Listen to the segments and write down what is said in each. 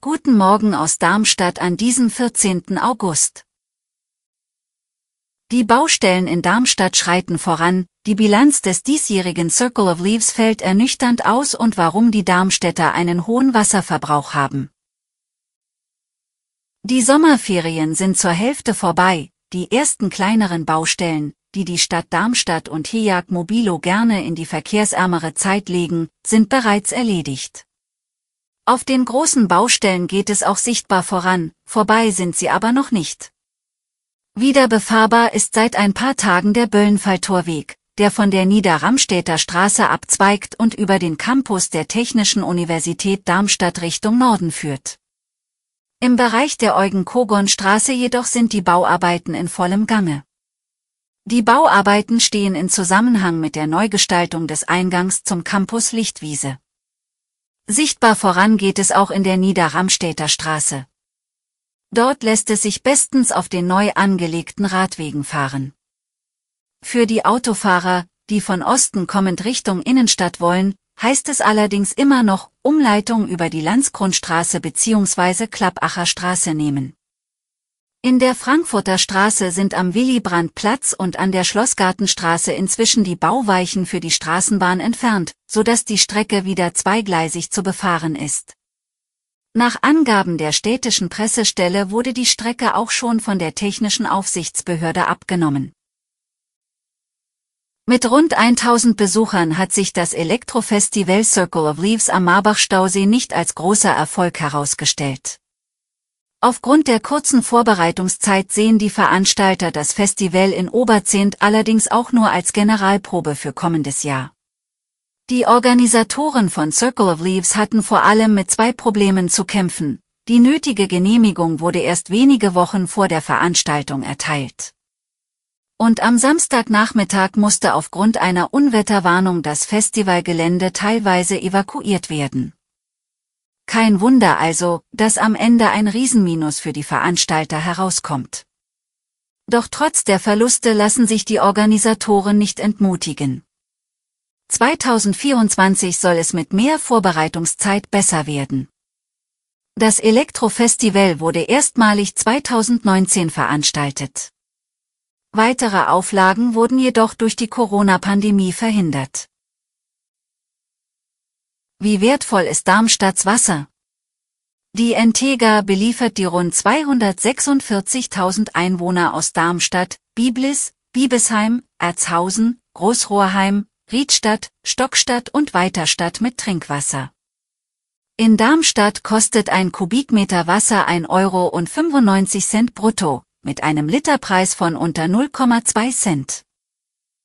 Guten Morgen aus Darmstadt an diesem 14. August. Die Baustellen in Darmstadt schreiten voran, die Bilanz des diesjährigen Circle of Leaves fällt ernüchternd aus und warum die Darmstädter einen hohen Wasserverbrauch haben. Die Sommerferien sind zur Hälfte vorbei, die ersten kleineren Baustellen, die die Stadt Darmstadt und Hejag Mobilo gerne in die verkehrsärmere Zeit legen, sind bereits erledigt. Auf den großen Baustellen geht es auch sichtbar voran, vorbei sind sie aber noch nicht. Wieder befahrbar ist seit ein paar Tagen der Böllenfalltorweg, der von der Niederramstädter Straße abzweigt und über den Campus der Technischen Universität Darmstadt Richtung Norden führt. Im Bereich der Eugen-Kogon-Straße jedoch sind die Bauarbeiten in vollem Gange. Die Bauarbeiten stehen in Zusammenhang mit der Neugestaltung des Eingangs zum Campus Lichtwiese. Sichtbar voran geht es auch in der Niederramstädter Straße. Dort lässt es sich bestens auf den neu angelegten Radwegen fahren. Für die Autofahrer, die von Osten kommend Richtung Innenstadt wollen, heißt es allerdings immer noch Umleitung über die Landsgrundstraße bzw. Klappacher Straße nehmen. In der Frankfurter Straße sind am Willy-Brandt-Platz und an der Schlossgartenstraße inzwischen die Bauweichen für die Straßenbahn entfernt, so dass die Strecke wieder zweigleisig zu befahren ist. Nach Angaben der städtischen Pressestelle wurde die Strecke auch schon von der technischen Aufsichtsbehörde abgenommen. Mit rund 1000 Besuchern hat sich das Elektrofestival Circle of Leaves am Marbach-Stausee nicht als großer Erfolg herausgestellt. Aufgrund der kurzen Vorbereitungszeit sehen die Veranstalter das Festival in Oberzent allerdings auch nur als Generalprobe für kommendes Jahr. Die Organisatoren von Circle of Leaves hatten vor allem mit zwei Problemen zu kämpfen. Die nötige Genehmigung wurde erst wenige Wochen vor der Veranstaltung erteilt. Und am Samstagnachmittag musste aufgrund einer Unwetterwarnung das Festivalgelände teilweise evakuiert werden. Kein Wunder also, dass am Ende ein Riesenminus für die Veranstalter herauskommt. Doch trotz der Verluste lassen sich die Organisatoren nicht entmutigen. 2024 soll es mit mehr Vorbereitungszeit besser werden. Das Elektrofestival wurde erstmalig 2019 veranstaltet. Weitere Auflagen wurden jedoch durch die Corona-Pandemie verhindert. Wie wertvoll ist Darmstadts Wasser? Die Entega beliefert die rund 246.000 Einwohner aus Darmstadt, Biblis, Biebesheim, Erzhausen, Großrohrheim, Riedstadt, Stockstadt und Weiterstadt mit Trinkwasser. In Darmstadt kostet ein Kubikmeter Wasser 1 Euro und 95 Cent brutto, mit einem Literpreis von unter 0,2 Cent.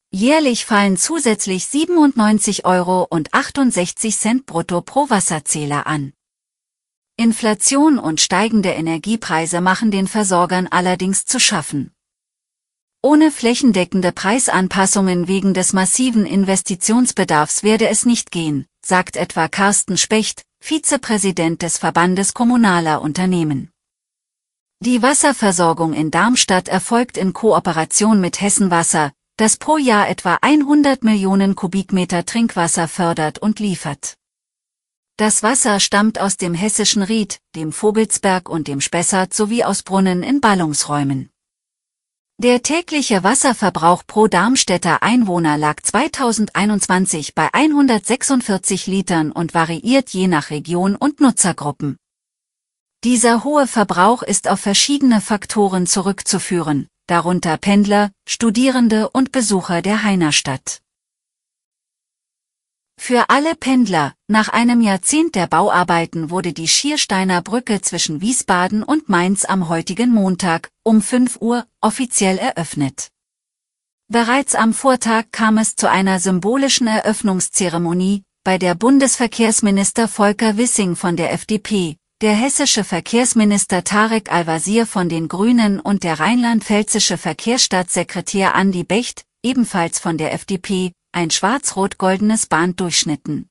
Jährlich fallen zusätzlich 97 Euro und 68 Cent brutto pro Wasserzähler an. Inflation und steigende Energiepreise machen den Versorgern allerdings zu schaffen. Ohne flächendeckende Preisanpassungen wegen des massiven Investitionsbedarfs werde es nicht gehen, sagt etwa Carsten Specht, Vizepräsident des Verbandes kommunaler Unternehmen. Die Wasserversorgung in Darmstadt erfolgt in Kooperation mit Hessenwasser, das pro Jahr etwa 100 Millionen Kubikmeter Trinkwasser fördert und liefert. Das Wasser stammt aus dem hessischen Ried, dem Vogelsberg und dem Spessart sowie aus Brunnen in Ballungsräumen. Der tägliche Wasserverbrauch pro Darmstädter Einwohner lag 2021 bei 146 Litern und variiert je nach Region und Nutzergruppen. Dieser hohe Verbrauch ist auf verschiedene Faktoren zurückzuführen, darunter Pendler, Studierende und Besucher der Heinerstadt. Für alle Pendler, nach einem Jahrzehnt der Bauarbeiten wurde die Schiersteiner Brücke zwischen Wiesbaden und Mainz am heutigen Montag, um 5 Uhr, offiziell eröffnet. Bereits am Vortag kam es zu einer symbolischen Eröffnungszeremonie, bei der Bundesverkehrsminister Volker Wissing von der FDP, der hessische Verkehrsminister Tarek Al-Wazir von den Grünen und der rheinland-pfälzische Verkehrsstaatssekretär Andi Becht, ebenfalls von der FDP, ein schwarz-rot-goldenes Band durchschnitten.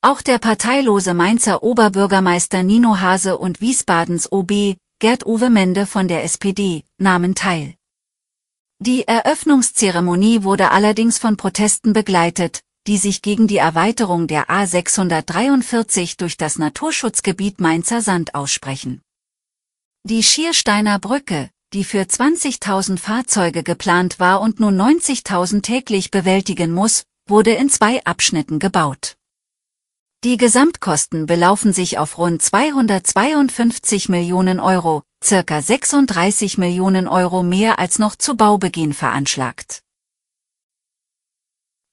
Auch der parteilose Mainzer Oberbürgermeister Nino Hase und Wiesbadens OB, Gerd-Uwe Mende von der SPD, nahmen teil. Die Eröffnungszeremonie wurde allerdings von Protesten begleitet, die sich gegen die Erweiterung der A643 durch das Naturschutzgebiet Mainzer Sand aussprechen. Die Schiersteiner Brücke, die für 20.000 Fahrzeuge geplant war und nun 90.000 täglich bewältigen muss, wurde in zwei Abschnitten gebaut. Die Gesamtkosten belaufen sich auf rund 252 Millionen Euro, circa 36 Millionen Euro mehr als noch zu Baubeginn veranschlagt.